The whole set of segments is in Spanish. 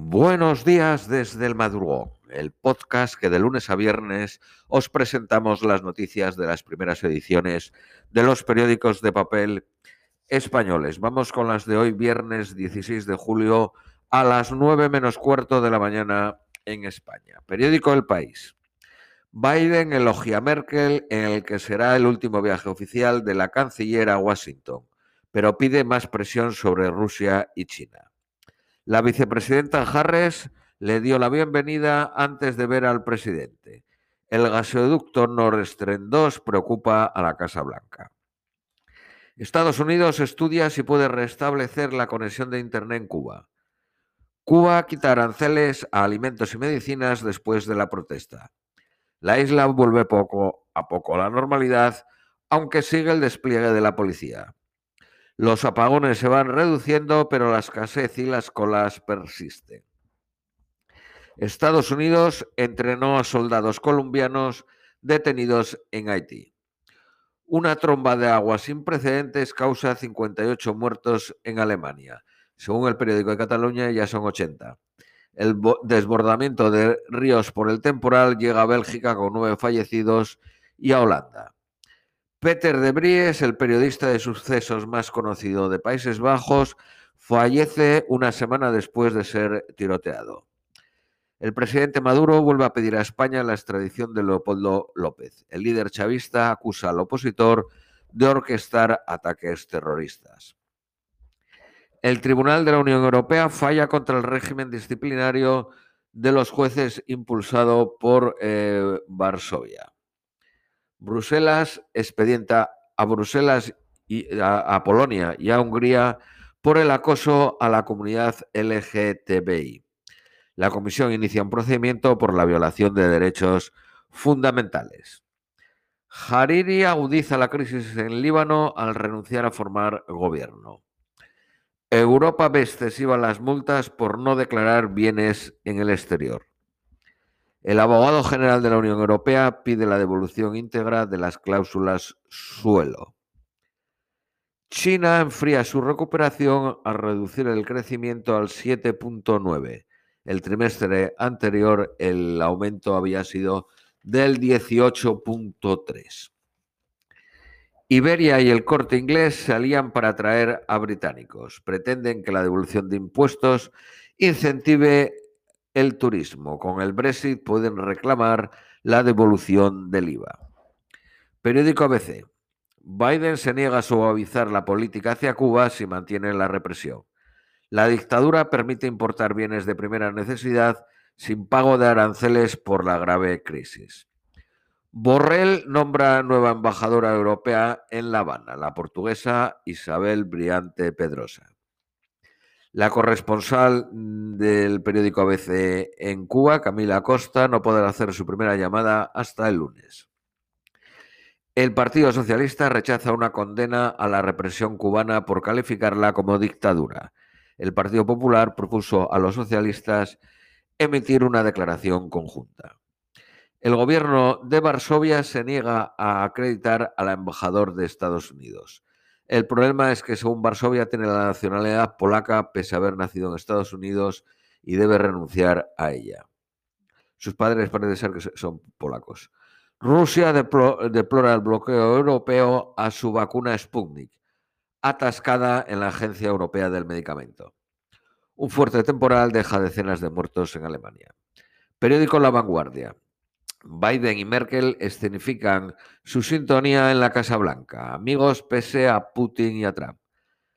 Buenos días desde el madrugón, el podcast que de lunes a viernes os presentamos las noticias de las primeras ediciones de los periódicos de papel españoles. Vamos con las de hoy, viernes 16 de julio, a las 9 menos cuarto de la mañana en España. Periódico El País. Biden elogia a Merkel en el que será el último viaje oficial de la canciller a Washington, pero pide más presión sobre Rusia y China. La vicepresidenta Harris le dio la bienvenida antes de ver al presidente. El gasoducto Nord Stream 2 preocupa a la Casa Blanca. Estados Unidos estudia si puede restablecer la conexión de Internet en Cuba. Cuba quita aranceles a alimentos y medicinas después de la protesta. La isla vuelve poco a poco a la normalidad, aunque sigue el despliegue de la policía. Los apagones se van reduciendo, pero la escasez y las colas persisten. Estados Unidos entrenó a soldados colombianos detenidos en Haití. Una tromba de agua sin precedentes causa 58 muertos en Alemania. Según el periódico de Cataluña, ya son 80. El desbordamiento de ríos por el temporal llega a Bélgica con nueve fallecidos y a Holanda. Peter de Bries, el periodista de sucesos más conocido de Países Bajos, fallece una semana después de ser tiroteado. El presidente Maduro vuelve a pedir a España la extradición de Leopoldo López. El líder chavista acusa al opositor de orquestar ataques terroristas. El Tribunal de la Unión Europea falla contra el régimen disciplinario de los jueces impulsado por eh, Varsovia. Bruselas expedienta a Bruselas y a, Polonia y a Hungría por el acoso a la comunidad LGTBI. La comisión inicia un procedimiento por la violación de derechos fundamentales. Hariri agudiza la crisis en Líbano al renunciar a formar gobierno. Europa ve excesivas las multas por no declarar bienes en el exterior. El abogado general de la Unión Europea pide la devolución íntegra de las cláusulas suelo. China enfría su recuperación al reducir el crecimiento al 7.9. El trimestre anterior el aumento había sido del 18.3. Iberia y el corte inglés se para atraer a británicos. Pretenden que la devolución de impuestos incentive el turismo. Con el Brexit pueden reclamar la devolución del IVA. Periódico ABC. Biden se niega a suavizar la política hacia Cuba si mantiene la represión. La dictadura permite importar bienes de primera necesidad sin pago de aranceles por la grave crisis. Borrell nombra nueva embajadora europea en La Habana, la portuguesa Isabel Briante Pedrosa. La corresponsal del periódico ABC en Cuba, Camila Costa, no podrá hacer su primera llamada hasta el lunes. El Partido Socialista rechaza una condena a la represión cubana por calificarla como dictadura. El Partido Popular propuso a los socialistas emitir una declaración conjunta. El gobierno de Varsovia se niega a acreditar al embajador de Estados Unidos. El problema es que según Varsovia tiene la nacionalidad polaca pese a haber nacido en Estados Unidos y debe renunciar a ella. Sus padres parece ser que son polacos. Rusia deplora el bloqueo europeo a su vacuna Sputnik, atascada en la Agencia Europea del Medicamento. Un fuerte temporal deja decenas de muertos en Alemania. Periódico La Vanguardia. Biden y Merkel escenifican su sintonía en la Casa Blanca, amigos pese a Putin y a Trump.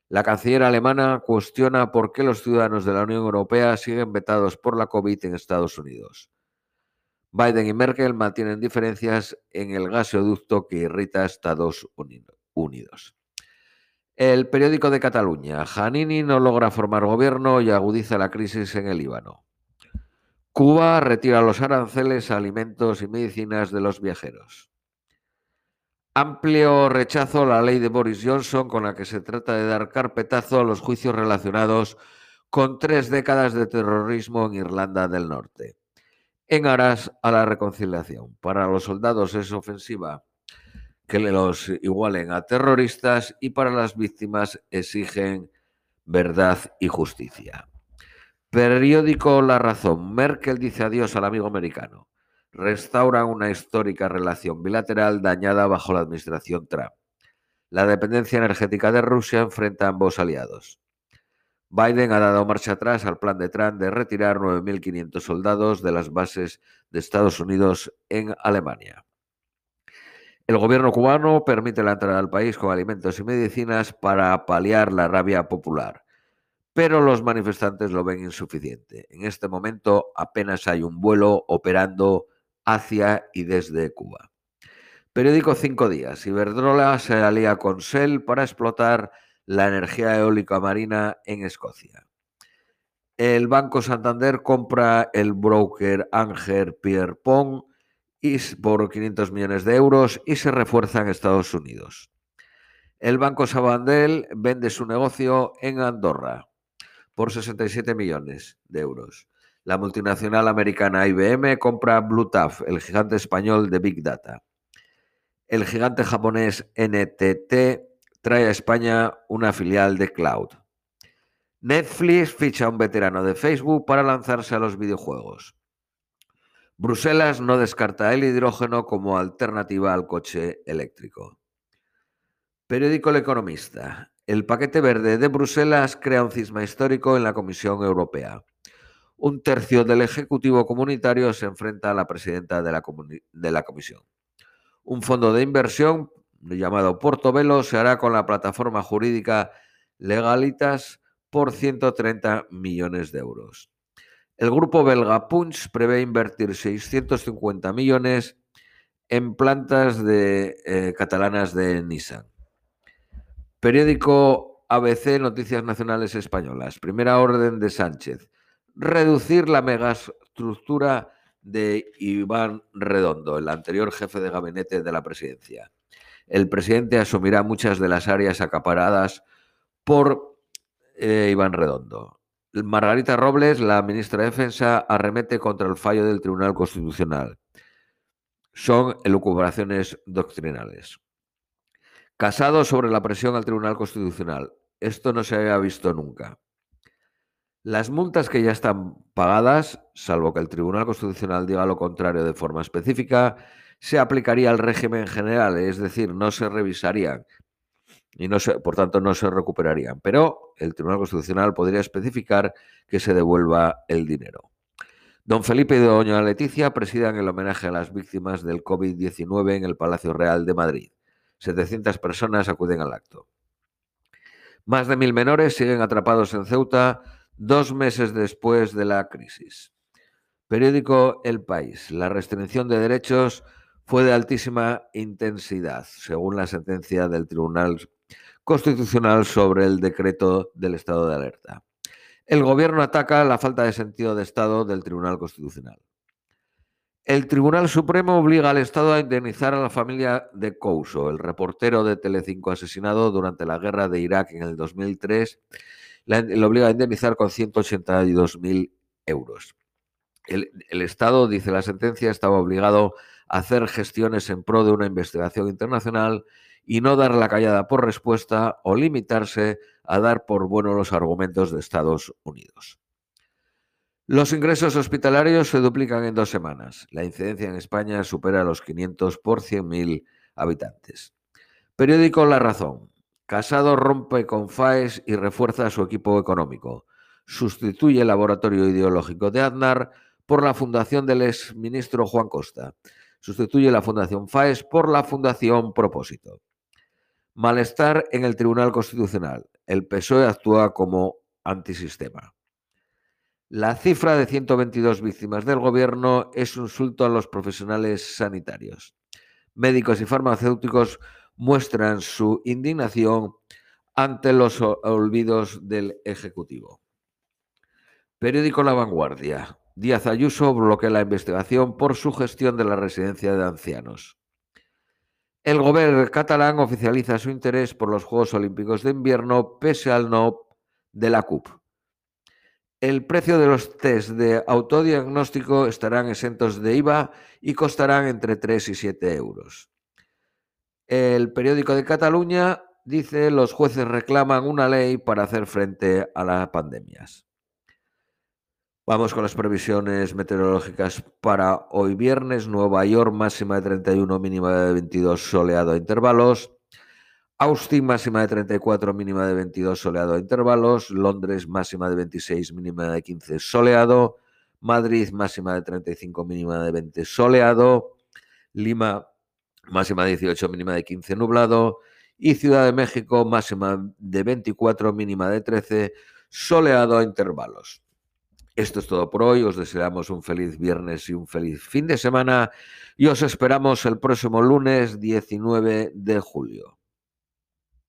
La canciller alemana cuestiona por qué los ciudadanos de la Unión Europea siguen vetados por la COVID en Estados Unidos. Biden y Merkel mantienen diferencias en el gasoducto que irrita a Estados Unidos. El periódico de Cataluña. Janini no logra formar gobierno y agudiza la crisis en el Líbano. Cuba retira los aranceles a alimentos y medicinas de los viajeros. Amplio rechazo a la ley de Boris Johnson con la que se trata de dar carpetazo a los juicios relacionados con tres décadas de terrorismo en Irlanda del Norte, en aras a la reconciliación. Para los soldados es ofensiva que los igualen a terroristas y para las víctimas exigen verdad y justicia. Periódico La Razón. Merkel dice adiós al amigo americano. Restauran una histórica relación bilateral dañada bajo la administración Trump. La dependencia energética de Rusia enfrenta a ambos aliados. Biden ha dado marcha atrás al plan de Trump de retirar 9.500 soldados de las bases de Estados Unidos en Alemania. El gobierno cubano permite la entrada al país con alimentos y medicinas para paliar la rabia popular, pero los manifestantes lo ven insuficiente. En este momento apenas hay un vuelo operando hacia y desde Cuba. Periódico Cinco Días. Iberdrola se alía con Shell para explotar la energía eólica marina en Escocia. El Banco Santander compra el broker Anger Pierpont por 500 millones de euros y se refuerza en Estados Unidos. El Banco Sabandel vende su negocio en Andorra por 67 millones de euros. La multinacional americana IBM compra Bluetooth, el gigante español de Big Data. El gigante japonés NTT trae a España una filial de cloud. Netflix ficha a un veterano de Facebook para lanzarse a los videojuegos. Bruselas no descarta el hidrógeno como alternativa al coche eléctrico. Periódico El Economista. El paquete verde de Bruselas crea un cisma histórico en la Comisión Europea. Un tercio del Ejecutivo Comunitario se enfrenta a la presidenta de la, Comisión. Un fondo de inversión llamado Portobelo se hará con la plataforma jurídica Legalitas por 130 millones de euros. El grupo belga Punch prevé invertir 650 millones en plantas eh, catalanas de Nissan. Periódico ABC Noticias Nacionales Españolas. Primera orden de Sánchez. Reducir la megaestructura de Iván Redondo, el anterior jefe de gabinete de la presidencia el presidente asumirá muchas de las áreas acaparadas por eh, Iván Redondo. Margarita Robles, la ministra de Defensa, arremete contra el fallo del Tribunal Constitucional. Son elucubraciones doctrinales. Casado sobre la presión al Tribunal Constitucional. Esto no se había visto nunca. Las multas que ya están pagadas, salvo que el Tribunal Constitucional diga lo contrario de forma específica, se aplicaría al régimen general, es decir, no se revisarían y por tanto no se recuperarían. Pero el Tribunal Constitucional podría especificar que se devuelva el dinero. Don Felipe y doña Leticia presidan el homenaje a las víctimas del COVID-19 en el Palacio Real de Madrid. 700 personas acuden al acto. Más de mil menores siguen atrapados en Ceuta dos meses después de la crisis. Periódico El País. La restricción de derechos fue de altísima intensidad, según la sentencia del Tribunal Constitucional sobre el decreto del estado de alerta. El Gobierno ataca la falta de sentido de Estado del Tribunal Constitucional. El Tribunal Supremo obliga al Estado a indemnizar a la familia de Couso, el reportero de Telecinco asesinado durante la guerra de Irak en el 2003. Le obliga a indemnizar con 182.000 euros. El, el Estado, dice la sentencia, estaba obligado hacer gestiones en pro de una investigación internacional y no dar la callada por respuesta o limitarse a dar por bueno los argumentos de Estados Unidos. Los ingresos hospitalarios se duplican en dos semanas. La incidencia en España supera los 500 por 100.000 habitantes. Periódico La Razón. Casado rompe con FAES y refuerza su equipo económico. Sustituye el laboratorio ideológico de Aznar por la fundación del exministro Juan Costa sustituye la Fundación FAES por la Fundación Propósito. Malestar en el Tribunal Constitucional. El PSOE actúa como antisistema. La cifra de 122 víctimas del gobierno es un insulto a los profesionales sanitarios. Médicos y farmacéuticos muestran su indignación ante los olvidos del Ejecutivo. Periódico La Vanguardia. Díaz Ayuso bloquea la investigación por su gestión de la residencia de ancianos. El gobierno catalán oficializa su interés por los Juegos Olímpicos de Invierno pese al no de la CUP. El precio de los test de autodiagnóstico estarán exentos de IVA y costarán entre 3 y 7 euros. El periódico de Cataluña dice los jueces reclaman una ley para hacer frente a las pandemias. Vamos con las previsiones meteorológicas para hoy viernes. Nueva York máxima de 31, mínima de 22, soleado a intervalos. Austin máxima de 34, mínima de 22, soleado a intervalos. Londres máxima de 26, mínima de 15, soleado. Madrid máxima de 35, mínima de 20, soleado. Lima máxima de 18, mínima de 15, nublado. Y Ciudad de México máxima de 24, mínima de 13, soleado a intervalos. Esto es todo por hoy. Os deseamos un feliz viernes y un feliz fin de semana y os esperamos el próximo lunes 19 de julio.